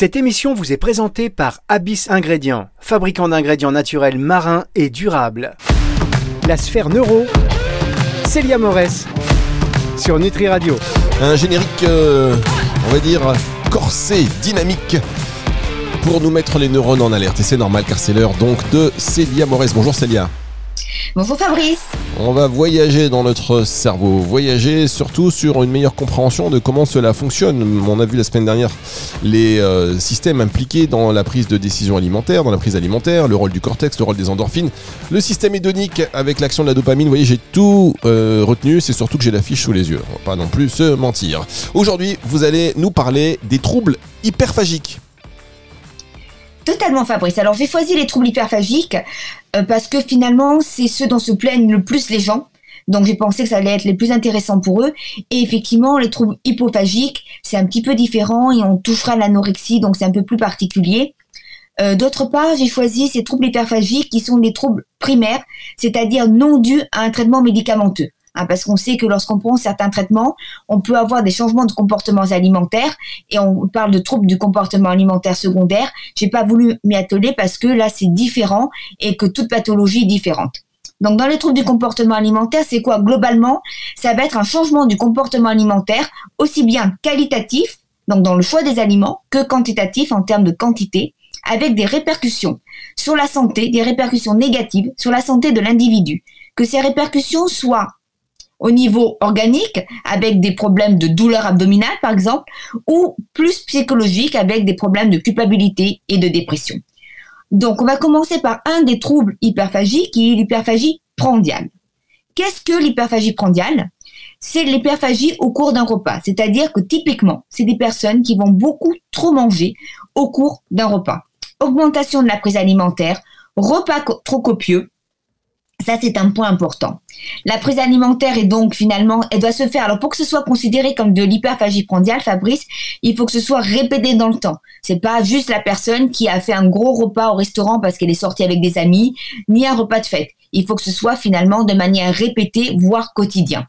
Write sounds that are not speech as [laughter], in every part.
Cette émission vous est présentée par Abyss Ingrédients, fabricant d'ingrédients naturels marins et durables. La sphère neuro, Célia Morès, sur Nutri Radio. Un générique, euh, on va dire, corsé, dynamique, pour nous mettre les neurones en alerte. Et c'est normal car c'est l'heure donc de Célia Morès. Bonjour Célia. Bonjour Fabrice. On va voyager dans notre cerveau, voyager surtout sur une meilleure compréhension de comment cela fonctionne. On a vu la semaine dernière les euh, systèmes impliqués dans la prise de décision alimentaire, dans la prise alimentaire, le rôle du cortex, le rôle des endorphines, le système hédonique avec l'action de la dopamine. Vous voyez, j'ai tout euh, retenu, c'est surtout que j'ai la fiche sous les yeux. On va pas non plus se mentir. Aujourd'hui, vous allez nous parler des troubles hyperphagiques. Totalement Fabrice. Alors j'ai choisi les troubles hyperphagiques euh, parce que finalement c'est ceux dont se plaignent le plus les gens. Donc j'ai pensé que ça allait être les plus intéressants pour eux. Et effectivement, les troubles hypophagiques, c'est un petit peu différent et on touchera l'anorexie, donc c'est un peu plus particulier. Euh, D'autre part, j'ai choisi ces troubles hyperphagiques qui sont des troubles primaires, c'est-à-dire non dus à un traitement médicamenteux. Hein, parce qu'on sait que lorsqu'on prend certains traitements, on peut avoir des changements de comportements alimentaires et on parle de troubles du comportement alimentaire secondaire. J'ai pas voulu m'y atteler parce que là c'est différent et que toute pathologie est différente. Donc dans les troubles du comportement alimentaire, c'est quoi? Globalement Ça va être un changement du comportement alimentaire aussi bien qualitatif, donc dans le choix des aliments, que quantitatif en termes de quantité, avec des répercussions sur la santé, des répercussions négatives sur la santé de l'individu. Que ces répercussions soient au niveau organique avec des problèmes de douleur abdominale par exemple ou plus psychologique avec des problèmes de culpabilité et de dépression. Donc on va commencer par un des troubles hyperphagiques qui est l'hyperphagie prandiale. Qu'est-ce que l'hyperphagie prandiale? C'est l'hyperphagie au cours d'un repas, c'est-à-dire que typiquement, c'est des personnes qui vont beaucoup trop manger au cours d'un repas. Augmentation de la prise alimentaire, repas trop copieux, ça, c'est un point important. La prise alimentaire est donc finalement, elle doit se faire. Alors pour que ce soit considéré comme de l'hyperphagie prandiale, Fabrice, il faut que ce soit répété dans le temps. C'est pas juste la personne qui a fait un gros repas au restaurant parce qu'elle est sortie avec des amis, ni un repas de fête. Il faut que ce soit finalement de manière répétée, voire quotidien.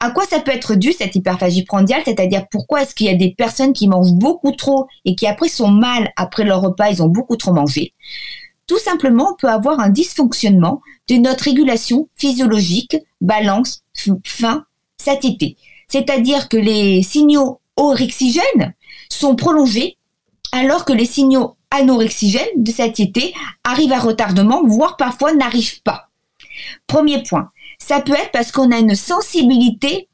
À quoi ça peut être dû cette hyperphagie prandiale C'est-à-dire pourquoi est-ce qu'il y a des personnes qui mangent beaucoup trop et qui après sont mal après leur repas, ils ont beaucoup trop mangé? Tout simplement, on peut avoir un dysfonctionnement de notre régulation physiologique, balance, faim, satiété. C'est-à-dire que les signaux orexigènes sont prolongés alors que les signaux anorexigènes de satiété arrivent à retardement, voire parfois n'arrivent pas. Premier point, ça peut être parce qu'on a une sensibilité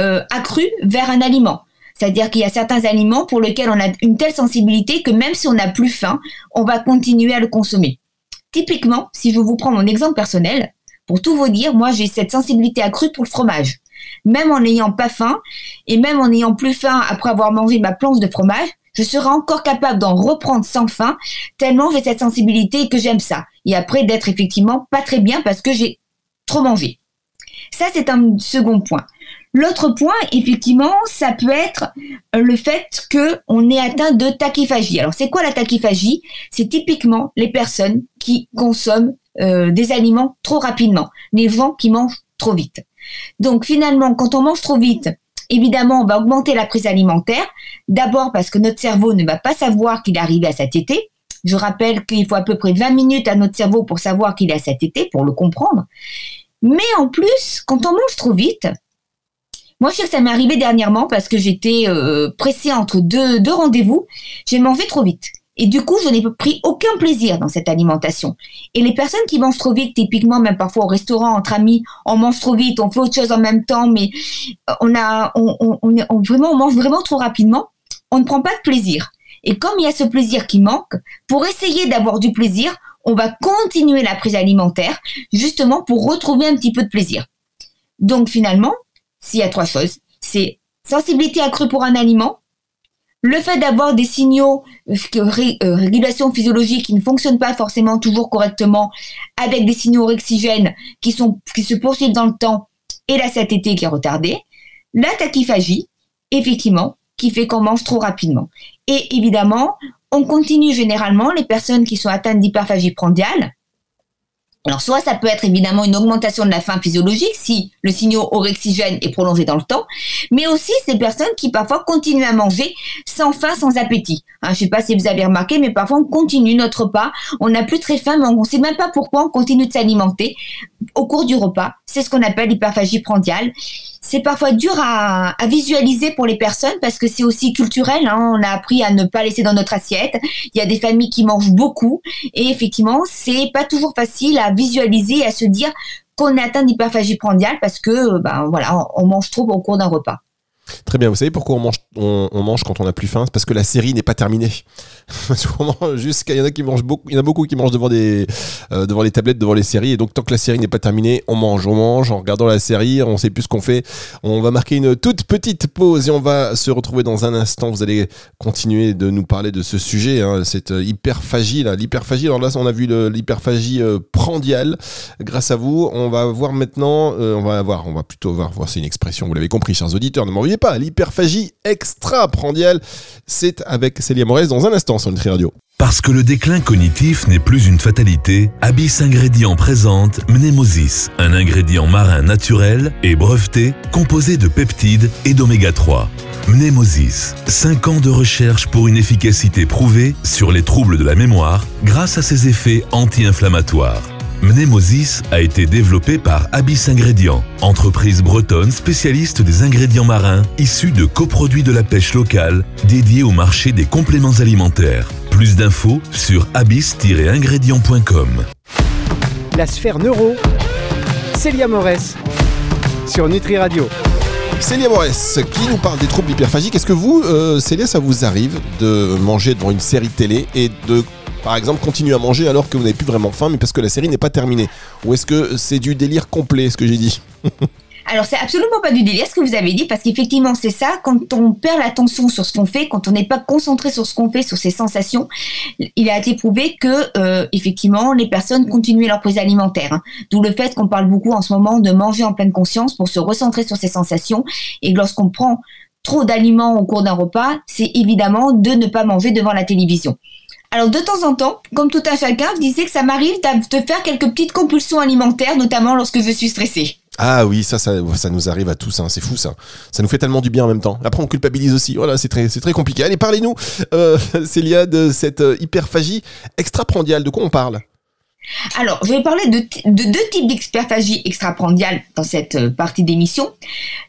euh, accrue vers un aliment. C'est-à-dire qu'il y a certains aliments pour lesquels on a une telle sensibilité que même si on n'a plus faim, on va continuer à le consommer. Typiquement, si je vous prends mon exemple personnel, pour tout vous dire, moi j'ai cette sensibilité accrue pour le fromage. Même en n'ayant pas faim et même en n'ayant plus faim après avoir mangé ma planche de fromage, je serai encore capable d'en reprendre sans faim, tellement j'ai cette sensibilité que j'aime ça. Et après d'être effectivement pas très bien parce que j'ai trop mangé. Ça, c'est un second point. L'autre point, effectivement, ça peut être euh, le fait qu'on est atteint de tachyphagie. Alors, c'est quoi la tachyphagie? C'est typiquement les personnes qui consomment euh, des aliments trop rapidement, les gens qui mangent trop vite. Donc, finalement, quand on mange trop vite, évidemment, on va augmenter la prise alimentaire. D'abord parce que notre cerveau ne va pas savoir qu'il est arrivé à satiété. Je rappelle qu'il faut à peu près 20 minutes à notre cerveau pour savoir qu'il est à satiété, pour le comprendre. Mais en plus, quand on mange trop vite, moi, je sais que ça m'est arrivé dernièrement parce que j'étais euh, pressée entre deux, deux rendez-vous. J'ai mangé trop vite. Et du coup, je n'ai pris aucun plaisir dans cette alimentation. Et les personnes qui mangent trop vite, typiquement, même parfois au restaurant, entre amis, on mange trop vite, on fait autre chose en même temps, mais euh, on a, on, on, on, vraiment, on mange vraiment trop rapidement. On ne prend pas de plaisir. Et comme il y a ce plaisir qui manque, pour essayer d'avoir du plaisir, on va continuer la prise alimentaire, justement pour retrouver un petit peu de plaisir. Donc finalement, s'il y a trois choses. C'est sensibilité accrue pour un aliment, le fait d'avoir des signaux euh, régulation physiologique qui ne fonctionnent pas forcément toujours correctement, avec des signaux orexigènes qui, sont, qui se poursuivent dans le temps, et la satiété qui est retardée, la tachyphagie, effectivement, qui fait qu'on mange trop rapidement. Et évidemment, on continue généralement les personnes qui sont atteintes d'hyperphagie prandiale, Alors soit ça peut être évidemment une augmentation de la faim physiologique si le signal orexigène est prolongé dans le temps, mais aussi ces personnes qui parfois continuent à manger sans faim, sans appétit. Hein, je sais pas si vous avez remarqué, mais parfois on continue notre repas, on n'a plus très faim, mais on ne sait même pas pourquoi on continue de s'alimenter au cours du repas. C'est ce qu'on appelle l'hyperphagie prandiale c'est parfois dur à, visualiser pour les personnes parce que c'est aussi culturel. Hein. On a appris à ne pas laisser dans notre assiette. Il y a des familles qui mangent beaucoup et effectivement, c'est pas toujours facile à visualiser et à se dire qu'on est atteint d'hyperphagie prandiale parce que ben voilà, on mange trop au cours d'un repas. Très bien. Vous savez pourquoi on mange, on, mange quand on n'a plus faim C'est parce que la série n'est pas terminée. [laughs] Jusqu'à, il y en a qui mangent beaucoup, il y en a beaucoup qui mangent devant des, euh, devant les tablettes, devant les séries. Et donc, tant que la série n'est pas terminée, on mange, on mange en regardant la série. On sait plus ce qu'on fait. On va marquer une toute petite pause et on va se retrouver dans un instant. Vous allez continuer de nous parler de ce sujet, hein, cette euh, hyperphagie là, l'hyperphagie. Alors là, on a vu l'hyperphagie euh, prandiale. Grâce à vous, on va voir maintenant, on va voir, on va plutôt voir, voir c'est une expression. Vous l'avez compris, chers auditeurs. Ne m'en pas, l'hyperphagie extra-prandiale. C'est avec Célia Morez dans un instant sur Nutri Radio. Parce que le déclin cognitif n'est plus une fatalité, Abyss Ingrédients présente Mnemosis, un ingrédient marin naturel et breveté composé de peptides et d'oméga 3. Mnemosis, 5 ans de recherche pour une efficacité prouvée sur les troubles de la mémoire grâce à ses effets anti-inflammatoires. Mnemosis a été développé par Abyss Ingrédients, entreprise bretonne spécialiste des ingrédients marins issus de coproduits de la pêche locale dédiés au marché des compléments alimentaires. Plus d'infos sur abyss-ingrédients.com. La sphère neuro, Célia Morès, sur Nutri Radio. Célia Morès, qui nous parle des troubles hyperphagiques. Est-ce que vous, euh, Célia, ça vous arrive de manger devant une série télé et de par exemple, continuer à manger alors que vous n'avez plus vraiment faim, mais parce que la série n'est pas terminée Ou est-ce que c'est du délire complet, ce que j'ai dit [laughs] Alors, c'est absolument pas du délire ce que vous avez dit, parce qu'effectivement, c'est ça, quand on perd l'attention sur ce qu'on fait, quand on n'est pas concentré sur ce qu'on fait, sur ses sensations, il a été prouvé que, euh, effectivement, les personnes continuaient leur prise alimentaire. Hein. D'où le fait qu'on parle beaucoup en ce moment de manger en pleine conscience pour se recentrer sur ses sensations. Et lorsqu'on prend trop d'aliments au cours d'un repas, c'est évidemment de ne pas manger devant la télévision. Alors de temps en temps, comme tout un chacun, je disais que ça m'arrive de faire quelques petites compulsions alimentaires, notamment lorsque je suis stressée. Ah oui, ça, ça, ça nous arrive à tous, hein, c'est fou ça. Ça nous fait tellement du bien en même temps. Après, on culpabilise aussi. Voilà, c'est très, c'est très compliqué. Allez, parlez-nous, euh, [laughs] Célia, de cette euh, hyperphagie extraprandiale. De quoi on parle? Alors, je vais parler de, deux types d'hyperphagie extraprandiale dans cette euh, partie d'émission.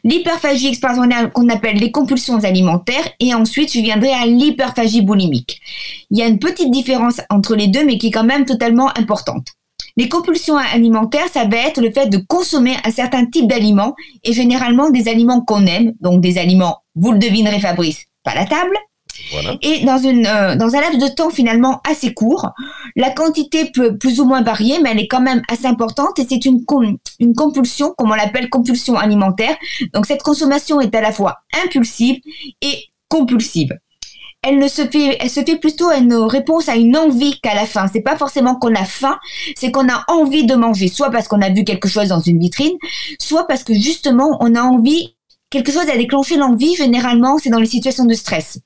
L'hyperphagie extraprandiale qu'on appelle les compulsions alimentaires et ensuite je viendrai à l'hyperphagie boulimique. Il y a une petite différence entre les deux mais qui est quand même totalement importante. Les compulsions alimentaires, ça va être le fait de consommer un certain type d'aliments et généralement des aliments qu'on aime, donc des aliments, vous le devinerez Fabrice, pas la table, et dans, une, euh, dans un laps de temps finalement assez court, la quantité peut plus ou moins varier, mais elle est quand même assez importante et c'est une, une compulsion, comme on l'appelle compulsion alimentaire. Donc cette consommation est à la fois impulsive et compulsive. Elle ne se fait, elle se fait plutôt une réponse à une envie qu'à la faim. C'est pas forcément qu'on a faim, c'est qu'on a envie de manger, soit parce qu'on a vu quelque chose dans une vitrine, soit parce que justement on a envie quelque chose a déclenché l'envie. Généralement, c'est dans les situations de stress.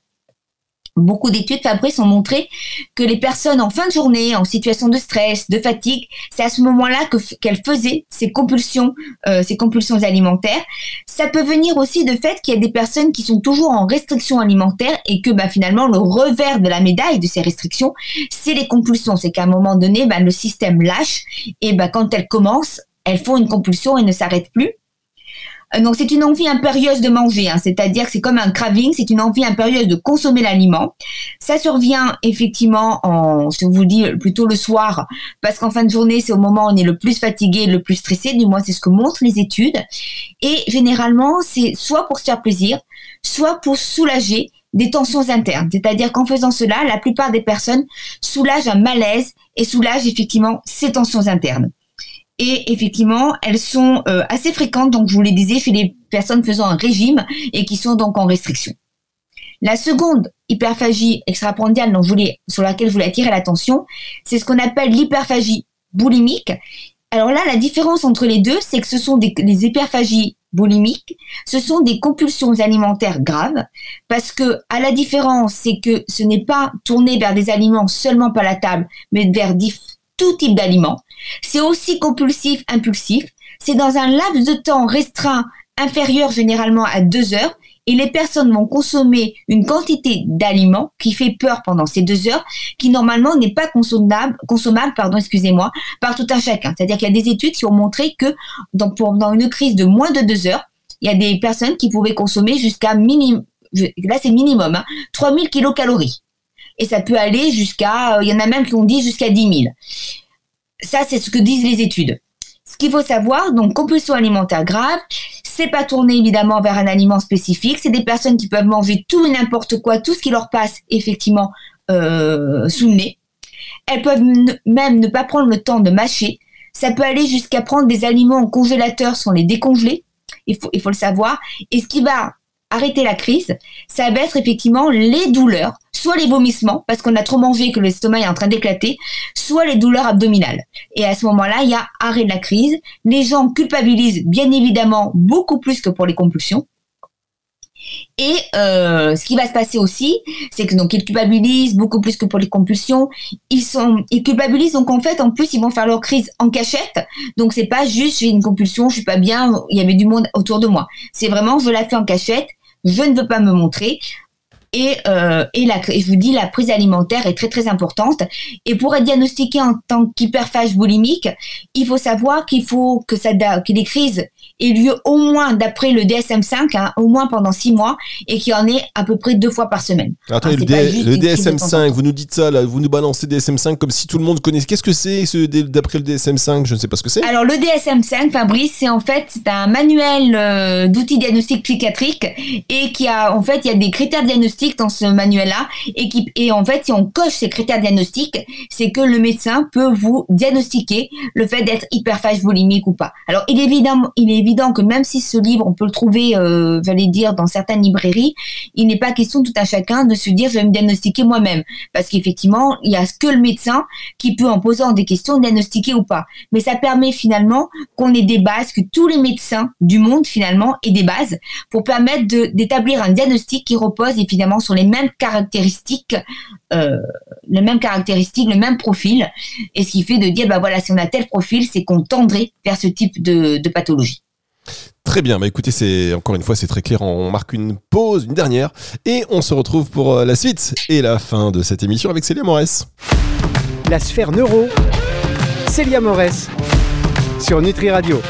Beaucoup d'études Fabrice ont montré que les personnes en fin de journée, en situation de stress, de fatigue, c'est à ce moment-là que qu'elles faisaient ces compulsions, euh, ces compulsions alimentaires. Ça peut venir aussi de fait qu'il y a des personnes qui sont toujours en restriction alimentaire et que bah, finalement le revers de la médaille de ces restrictions, c'est les compulsions. C'est qu'à un moment donné, bah, le système lâche et bah, quand elles commencent, elles font une compulsion et ne s'arrêtent plus. Euh, donc c'est une envie impérieuse de manger, hein. c'est-à-dire que c'est comme un craving, c'est une envie impérieuse de consommer l'aliment. Ça survient effectivement en, je vous dis plutôt le soir, parce qu'en fin de journée c'est au moment où on est le plus fatigué, le plus stressé, du moins c'est ce que montrent les études. Et généralement c'est soit pour se faire plaisir, soit pour soulager des tensions internes. C'est-à-dire qu'en faisant cela, la plupart des personnes soulagent un malaise et soulagent effectivement ces tensions internes. Et effectivement, elles sont euh, assez fréquentes, donc je vous les disais, chez les personnes faisant un régime et qui sont donc en restriction. La seconde hyperphagie extraprandiale sur laquelle je voulais attirer l'attention, c'est ce qu'on appelle l'hyperphagie boulimique. Alors là, la différence entre les deux, c'est que ce sont des, hyperphagies boulimiques, ce sont des compulsions alimentaires graves, parce que à la différence, c'est que ce n'est pas tourné vers des aliments seulement par la table, mais vers tout type d'aliments. C'est aussi compulsif, impulsif. C'est dans un laps de temps restreint inférieur généralement à deux heures et les personnes vont consommer une quantité d'aliments qui fait peur pendant ces deux heures, qui normalement n'est pas consommable, pardon, excusez-moi, par tout un chacun. C'est-à-dire qu'il y a des études qui ont montré que dans, une crise de moins de deux heures, il y a des personnes qui pouvaient consommer jusqu'à minimum, là c'est minimum, hein, 3000 kilocalories. Et ça peut aller jusqu'à, il y en a même qui ont dit jusqu'à 10 000. Ça, c'est ce que disent les études. Ce qu'il faut savoir, donc compulsion alimentaire grave, c'est pas tourné évidemment vers un aliment spécifique. C'est des personnes qui peuvent manger tout et n'importe quoi, tout ce qui leur passe effectivement euh, sous le nez. Elles peuvent même ne pas prendre le temps de mâcher. Ça peut aller jusqu'à prendre des aliments en congélateur sans les décongeler. Il faut, il faut le savoir. Et ce qui va arrêter la crise, ça va être effectivement les douleurs, soit les vomissements, parce qu'on a trop mangé que l'estomac est en train d'éclater, soit les douleurs abdominales. Et à ce moment-là, il y a arrêt de la crise. Les gens culpabilisent bien évidemment beaucoup plus que pour les compulsions. Et euh, ce qui va se passer aussi, c'est que donc ils culpabilisent beaucoup plus que pour les compulsions. Ils sont, ils culpabilisent donc en fait en plus ils vont faire leur crise en cachette. Donc c'est pas juste j'ai une compulsion, je suis pas bien, il y avait du monde autour de moi. C'est vraiment je la fais en cachette je ne veux pas me montrer. Et, euh, et, je vous dis, la prise alimentaire est très très importante. Et pour être diagnostiqué en tant qu'hyperphage boulimique, il faut savoir qu'il faut que, ça, que les crises aient lieu au moins d'après le DSM-5, hein, au moins pendant six mois, et qu'il y en ait à peu près deux fois par semaine. Attendez, hein, le, DSM-5, vous nous dites ça, là, vous nous balancez DSM-5 comme si tout le monde connaissait. Qu'est-ce que c'est ce, d'après le DSM-5 Je ne sais pas ce que c'est. Alors le DSM-5, Fabrice, c'est en fait c'est un manuel euh, d'outils diagnostiques psychiatriques et qui a en fait il y a des critères diagnostiques dans ce manuel-là et qui et en fait si on coche ces critères diagnostiques, c'est que le médecin peut vous diagnostiquer le fait d'être hyperphage boulimique ou pas. Alors il est évident, il est évident que même si ce livre on peut le trouver, euh, j'allais dire dans certaines librairies, il n'est pas question tout à chacun de se dire je vais me diagnostiquer moi-même parce qu'effectivement il y a que le médecin qui peut en posant des questions diagnostiquer ou pas. Mais ça permet finalement qu'on ait des bases, que tous les médecins du monde finalement aient des bases pour permettre d'établir un diagnostic qui repose évidemment sur les mêmes caractéristiques, euh, les mêmes caractéristiques, le même profil, et ce qui fait de dire, bah voilà, si on a tel profil, c'est qu'on tendrait vers ce type de, pathologie. Très bien, bah écoutez, c'est encore une fois c'est très clair. On marque une pause, une dernière, et on se retrouve pour euh, la suite et la fin de cette émission avec Célia Morès. La sphère neuro, Célia Morès sur Nutri Radio.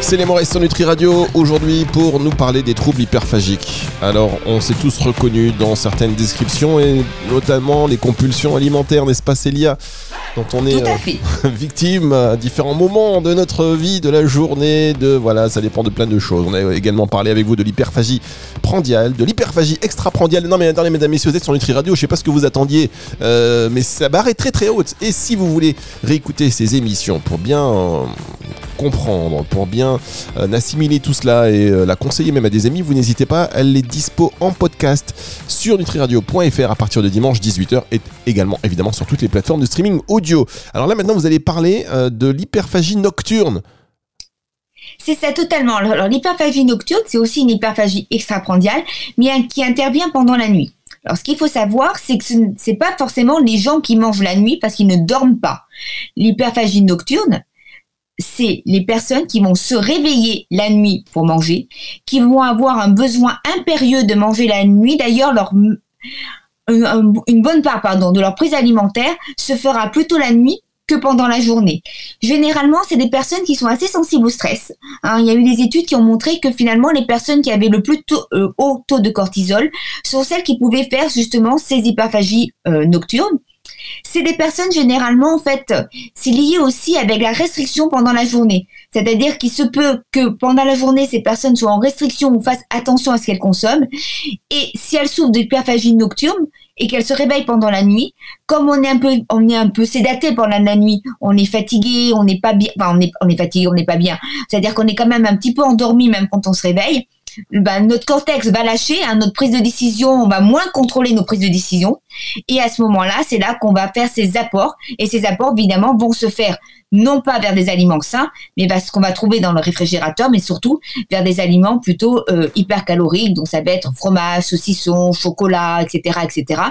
C'est les Maurice sur Nutri Radio aujourd'hui pour nous parler des troubles hyperphagiques. Alors, on s'est tous reconnus dans certaines descriptions et notamment les compulsions alimentaires, n'est-ce pas Célia dont on est euh, [laughs] victime à différents moments de notre vie, de la journée, de voilà, ça dépend de plein de choses. On a également parlé avec vous de l'hyperphagie prandiale, de l'hyperphagie extra-prandiale. Non mais attendez mesdames, messieurs, vous êtes sur Nutri Radio, je sais pas ce que vous attendiez, euh, mais sa barre est très très haute. Et si vous voulez réécouter ces émissions pour bien euh, comprendre, pour bien euh, assimiler tout cela et euh, la conseiller même à des amis, vous n'hésitez pas, elle est dispo en podcast sur nutriradio.fr à partir de dimanche 18h et également évidemment sur toutes les plateformes de streaming audio. Alors là maintenant vous allez parler euh, de l'hyperphagie nocturne. C'est ça totalement. Alors l'hyperphagie nocturne, c'est aussi une hyperphagie extraprandiale, mais qui intervient pendant la nuit. Alors, ce qu'il faut savoir, c'est que ce n'est pas forcément les gens qui mangent la nuit parce qu'ils ne dorment pas. L'hyperphagie nocturne, c'est les personnes qui vont se réveiller la nuit pour manger, qui vont avoir un besoin impérieux de manger la nuit. D'ailleurs, leur une bonne part pardon, de leur prise alimentaire se fera plutôt la nuit que pendant la journée. Généralement, c'est des personnes qui sont assez sensibles au stress. Hein. il y a eu des études qui ont montré que finalement, les personnes qui avaient le plus euh, haut taux de cortisol sont celles qui pouvaient faire justement ces hyperphagies euh, nocturnes. C'est des personnes généralement, en fait, c'est lié aussi avec la restriction pendant la journée. C'est-à-dire qu'il se peut que pendant la journée, ces personnes soient en restriction ou fassent attention à ce qu'elles consomment. Et si elles souffrent d'hyperphagie nocturne et qu'elles se réveillent pendant la nuit, comme on est un peu, on est un peu sédaté pendant la nuit, on est fatigué, on n'est pas bien, enfin, on est, on est fatigué, on n'est pas bien. C'est-à-dire qu'on est quand même un petit peu endormi même quand on se réveille. Ben, notre cortex va lâcher, hein, notre prise de décision, on va moins contrôler nos prises de décision. Et à ce moment-là, c'est là, qu'on va faire ces apports. Et ces apports, évidemment, vont se faire non pas vers des aliments sains, mais vers ce qu'on va trouver dans le réfrigérateur, mais surtout vers des aliments plutôt euh, hypercaloriques. Donc ça va être fromage, saucisson, chocolat, etc., etc.,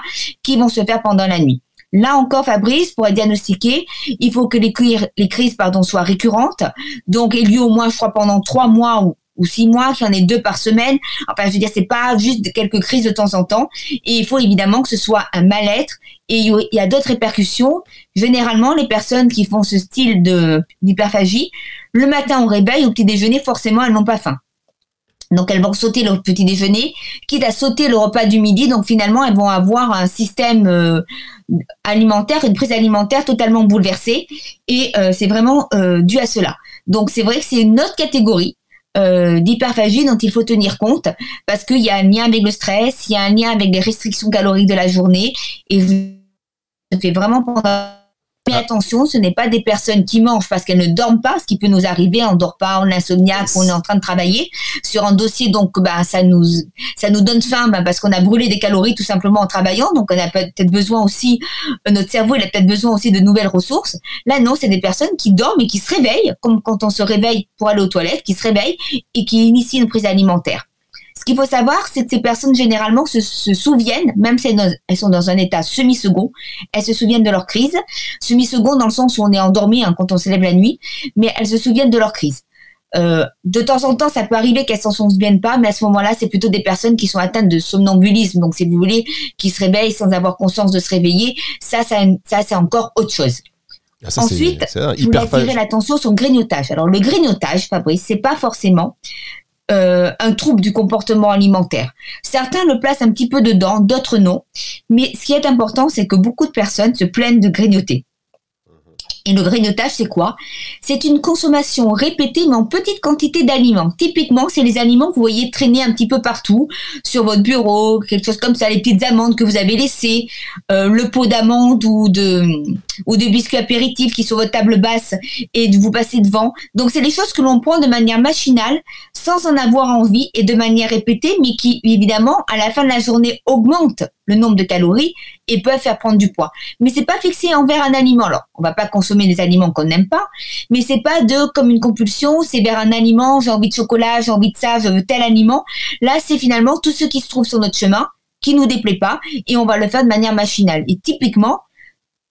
qui vont se faire pendant la nuit. Là encore, Fabrice, pour être diagnostiqué, il faut que les, crises pardon, soient récurrentes. Donc, il au moins, je crois, pendant trois mois ou, ou six mois, qu'il y en deux par semaine. Enfin, je veux dire, c'est pas juste quelques crises de temps en temps. Et il faut évidemment que ce soit un mal-être. Et il y a d'autres répercussions. Généralement, les personnes qui font ce style de d'hyperphagie, le matin au réveil, au petit déjeuner, forcément, elles n'ont pas faim. Donc elles vont sauter leur petit déjeuner, quitte à sauter le repas du midi. Donc finalement, elles vont avoir un système euh, alimentaire, une prise alimentaire totalement bouleversée. Et euh, c'est vraiment euh, dû à cela. Donc c'est vrai que c'est une autre catégorie d'hyperphagie dont il faut tenir compte parce qu'il y a un lien avec le stress, il y a un lien avec les restrictions caloriques de la journée. Et ça fait vraiment pendant mais ah. attention, ce n'est pas des personnes qui mangent parce qu'elles ne dorment pas, ce qui peut nous arriver, on dort pas, on est insomniaque, on est en train de travailler sur un dossier, donc bah ça nous ça nous donne faim bah, parce qu'on a brûlé des calories tout simplement en travaillant, donc on a peut-être besoin aussi euh, notre cerveau il a peut-être besoin aussi de nouvelles ressources. Là non, c'est des personnes qui dorment et qui se réveillent, comme quand on se réveille pour aller aux toilettes, qui se réveillent et qui initient une prise alimentaire. Ce qu'il faut savoir, c'est que ces personnes généralement se, souviennent, même si elles, sont dans un état semi-second, elles se souviennent de leur crise. Semi-second dans le sens où on est endormi hein, quand on se lève la nuit, mais elles se souviennent de leur crise. Euh, de temps en temps, ça peut arriver qu'elles s'en souviennent pas, mais à ce moment-là, c'est plutôt des personnes qui sont atteintes de somnambulisme, donc si vous voulez, qui se réveillent sans avoir conscience de se réveiller. Ça, ça, ça c'est encore autre chose. Ah, Ensuite, je voulais attirer l'attention sur le grignotage. Alors le grignotage, Fabrice, c'est pas forcément euh, un trouble du comportement alimentaire. Certains le placent un petit peu dedans, d'autres non. Mais ce qui est important, c'est que beaucoup de personnes se plaignent de grignoter. Et le grignotage, c'est quoi? C'est une consommation répétée, mais en petite quantité d'aliments. Typiquement, c'est les aliments que vous voyez traîner un petit peu partout, sur votre bureau, quelque chose comme ça, les petites amandes que vous avez laissées, euh, le pot d'amandes ou de biscuits apéritifs qui sont sur votre table basse et de vous passer devant. Donc, c'est des choses que l'on prend de manière machinale, sans en avoir envie et de manière répétée, mais qui, évidemment, à la fin de la journée, augmentent le nombre de calories et peuvent faire prendre du poids. Mais c'est pas fixé envers un aliment. Alors, on va pas consommer des aliments qu'on n'aime pas, mais c'est pas de comme une compulsion, c'est vers un aliment, j'ai envie de chocolat, j'ai envie de ça, je veux tel aliment. Là, c'est finalement tout ce qui se trouve sur notre chemin qui nous déplaît pas et on va le faire de manière machinale. Et typiquement,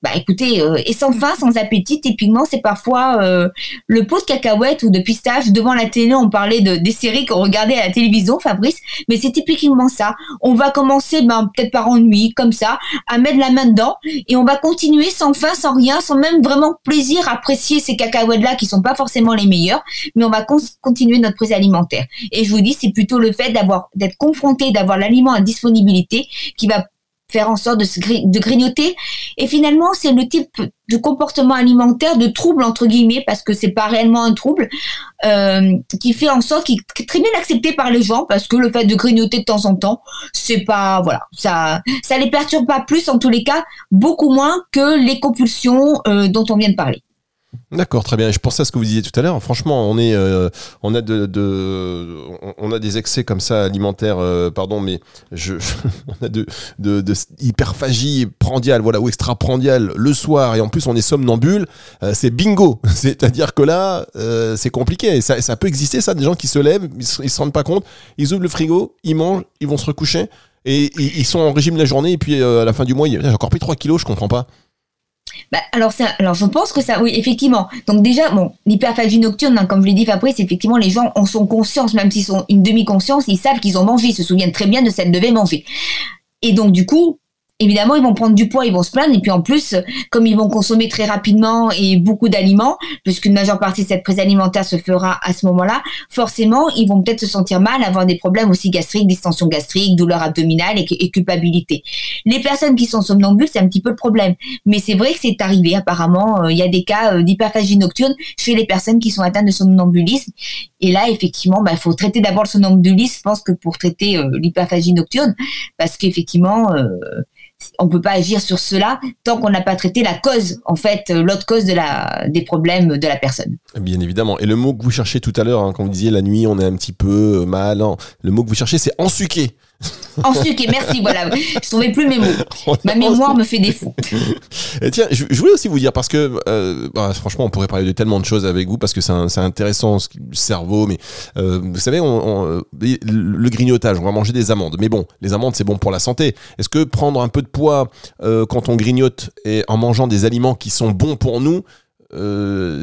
bah écoutez, euh, et sans faim, sans appétit, typiquement, c'est parfois euh, le pot de cacahuètes ou de pistache. Devant la télé, on parlait de, des séries qu'on regardait à la télévision, Fabrice, mais c'est typiquement ça. On va commencer, ben, peut-être par ennui, comme ça, à mettre la main dedans, et on va continuer sans faim, sans rien, sans même vraiment plaisir à apprécier ces cacahuètes-là qui sont pas forcément les meilleurs, mais on va continuer notre prise alimentaire. Et je vous dis, c'est plutôt le fait d'avoir d'être confronté, d'avoir l'aliment à disponibilité qui va faire en sorte de, de grignoter. Et finalement, c'est le type de comportement alimentaire, de trouble entre guillemets, parce que c'est pas réellement un trouble, euh, qui fait en sorte qu'il est très bien accepté par les gens, parce que le fait de grignoter de temps en temps, c'est pas, voilà, ça, ça les perturbe pas plus, en tous les cas, beaucoup moins que les compulsions euh, dont on vient de parler. D'accord, très bien. Je pensais à ce que vous disiez tout à l'heure. Franchement, on euh, a de, des excès comme ça alimentaires, euh, pardon, mais je, [laughs] on a de, de, hyperphagie prandiale, voilà, ou extra-prandiale le soir, et en plus on est somnambule. Euh, c'est bingo. [laughs] C'est-à-dire que là, c'est compliqué. Ça, ça peut exister, ça, des gens qui se lèvent, ils se, se rendent pas compte, ils ouvrent le frigo, ils mangent, ils vont se recoucher, et ils sont en régime la journée, et puis à la fin du mois, j'ai encore pris 3 kilos, je comprends pas. Bah, alors, alors, je pense que ça, oui, effectivement. Donc déjà, bon, l'hyperphagie nocturne, hein, comme je l'ai dit Fabrice, effectivement, les gens en sont conscients, même s'ils sont une demi-conscience, ils savent qu'ils ont mangé, ils se souviennent très bien de cette devait manger. Et donc, du coup, évidemment, ils vont prendre du poids, ils vont se plaindre. Et puis en plus, comme ils vont consommer très rapidement et beaucoup d'aliments, puisqu'une majeure partie de cette prise alimentaire se fera à ce moment-là, forcément, ils vont peut-être se sentir mal, avoir des problèmes aussi gastriques, distension gastrique, douleur abdominale et, culpabilité. Les personnes qui sont somnambules, c'est un petit peu le problème. Mais c'est vrai que c'est arrivé, apparemment, euh, il y a des cas euh, d'hyperphagie nocturne chez les personnes qui sont atteintes de somnambulisme. Et là, effectivement, il bah, faut traiter d'abord le somnambulisme, je pense que pour traiter euh, l'hyperphagie nocturne, parce qu'effectivement, on peut pas agir sur cela tant qu'on n'a pas traité la cause, en fait, euh, l'autre cause des problèmes de la personne. Bien évidemment. Et le mot que vous cherchez tout à l'heure, hein, quand vous disiez la nuit, on est un petit peu euh, mal, le mot que vous cherchez, c'est ensuqué. En sucre, et merci, voilà. Je trouvais plus mes mots. [laughs] Ma mémoire me fait défaut. [laughs] Et tiens, je, je voulais aussi vous dire, parce que euh, bah, franchement, on pourrait parler de tellement de choses avec vous, parce que c'est intéressant, ce- le cerveau, mais euh, vous savez, on, on- euh, le grignotage, on va manger des amandes. Mais bon, les amandes, c'est bon pour la santé. Est-ce que prendre un peu de poids euh, quand on grignote et en mangeant des aliments qui sont bons pour nous,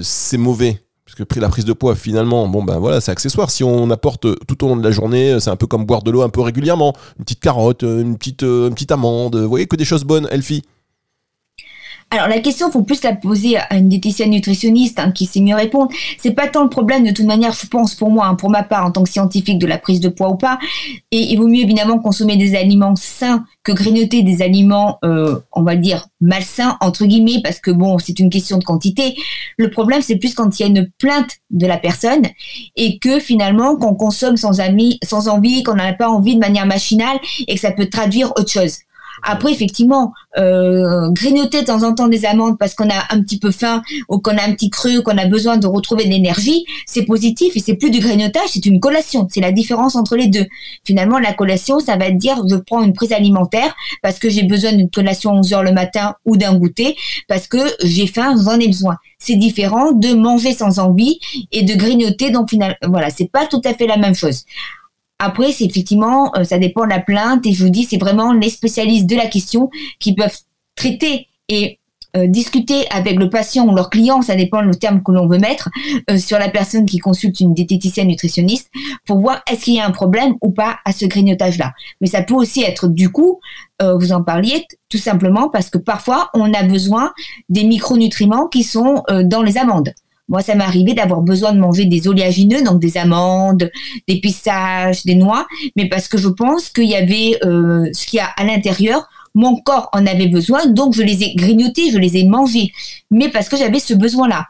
c'est mauvais? Parce que pris la prise de poids, finalement, bon ben voilà, c'est accessoire. Si on apporte euh, tout au long de la journée, c'est un peu comme boire de l'eau un peu régulièrement. Une petite carotte, euh, une petite, euh, une petite amande. Vous voyez que des choses bonnes, Elfie. Alors la question, faut plus la poser à une diététicienne nutritionniste hein, qui sait mieux répondre. C'est pas tant le problème de toute manière, je pense pour moi, hein, pour ma part en tant que scientifique de la prise de poids ou pas. Et il vaut mieux évidemment consommer des aliments sains que grignoter des aliments, euh, on va dire malsains entre guillemets, parce que bon, c'est une question de quantité. Le problème, c'est plus quand il y a une plainte de la personne et que finalement qu'on consomme sans, ami, sans envie, qu'on n'a pas envie de manière machinale et que ça peut traduire autre chose. Après, effectivement, euh, grignoter de temps en temps des amandes parce qu'on a un petit peu faim ou qu'on a un petit creux, qu'on a besoin de retrouver de l'énergie, c'est positif et c'est plus du grignotage, c'est une collation. C'est la différence entre les deux. Finalement, la collation, ça va dire je prends une prise alimentaire parce que j'ai besoin d'une collation à 11 heures le matin ou d'un goûter parce que j'ai faim, j'en ai besoin. C'est différent de manger sans envie et de grignoter. Donc, finalement, voilà, c'est pas tout à fait la même chose. Après, c'est effectivement, euh, ça dépend de la plainte et je vous dis, c'est vraiment les spécialistes de la question qui peuvent traiter et euh, discuter avec le patient ou leur client, ça dépend le terme que l'on veut mettre, euh, sur la personne qui consulte une diététicienne nutritionniste pour voir est-ce qu'il y a un problème ou pas à ce grignotage-là. Mais ça peut aussi être du coup, vous en parliez, tout simplement parce que parfois on a besoin des micronutriments qui sont dans les amandes. Moi, ça m'est arrivé d'avoir besoin de manger des oléagineux, donc des amandes, des pistaches, des noix, mais parce que je pense qu'il y avait euh, ce qu'il y a à l'intérieur. Mon corps en avait besoin, donc je les ai grignotés, je les ai mangés, mais parce que j'avais ce besoin-là.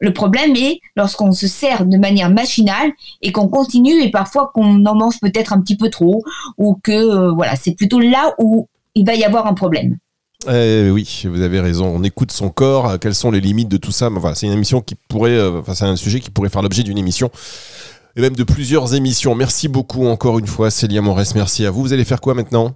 Le problème est lorsqu'on se sert de manière machinale et qu'on continue et parfois qu'on en mange peut-être un petit peu trop ou que euh, voilà, c'est plutôt là où il va y avoir un problème. Eh oui, vous avez raison. On écoute son corps. Quelles sont les limites de tout ça? Mais Enfin, c'est une émission qui pourrait, euh, enfin, c'est un sujet qui pourrait faire l'objet d'une émission et même de plusieurs émissions. Merci beaucoup encore une fois, Célia Morès. Merci à vous. Vous allez faire quoi maintenant?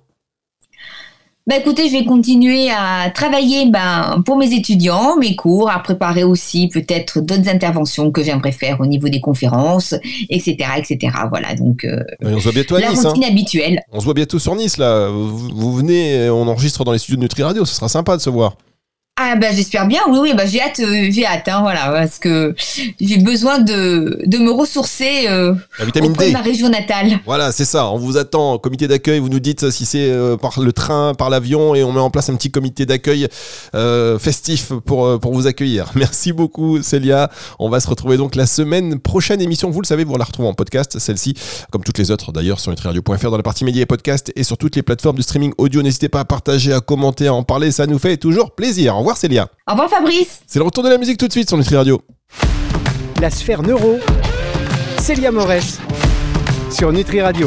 Bah écoutez, je vais continuer à travailler ben, pour mes étudiants, mes cours, à préparer aussi peut-être d'autres interventions que j'aimerais faire au niveau des conférences, etc., etc. Voilà, donc euh, Et On se voit bientôt à la Nice. hein. routine habituelle. On se voit bientôt sur Nice là. Vous, vous venez, on enregistre dans les studios de Nutri Radio. Ce sera sympa de se voir. Ah bah j'espère bien, oui oui bah j'ai hâte, euh, j'ai hâte hein, voilà parce que j'ai besoin de, de me ressourcer euh, La vitamine D. de ma région natale. Voilà, c'est ça. On vous attend au comité d'accueil. Vous nous dites si c'est euh, par le train, par l'avion, et on met en place un petit comité d'accueil euh, festif pour, euh, pour vous accueillir. [laughs] Merci beaucoup, Célia. On va se retrouver donc la semaine prochaine émission. Vous le savez, vous la retrouvez en podcast. Celle-ci, comme toutes les autres d'ailleurs, sur nutriradio.fr dans la partie médias et podcast et sur toutes les plateformes de streaming audio. N'hésitez pas à partager, à commenter, à en parler. Ça nous fait toujours plaisir. Au revoir, Célia. Au revoir Fabrice C'est le retour de la musique tout de suite sur Nutri Radio. La sphère neuro, Célia Morès, sur Nutri Radio.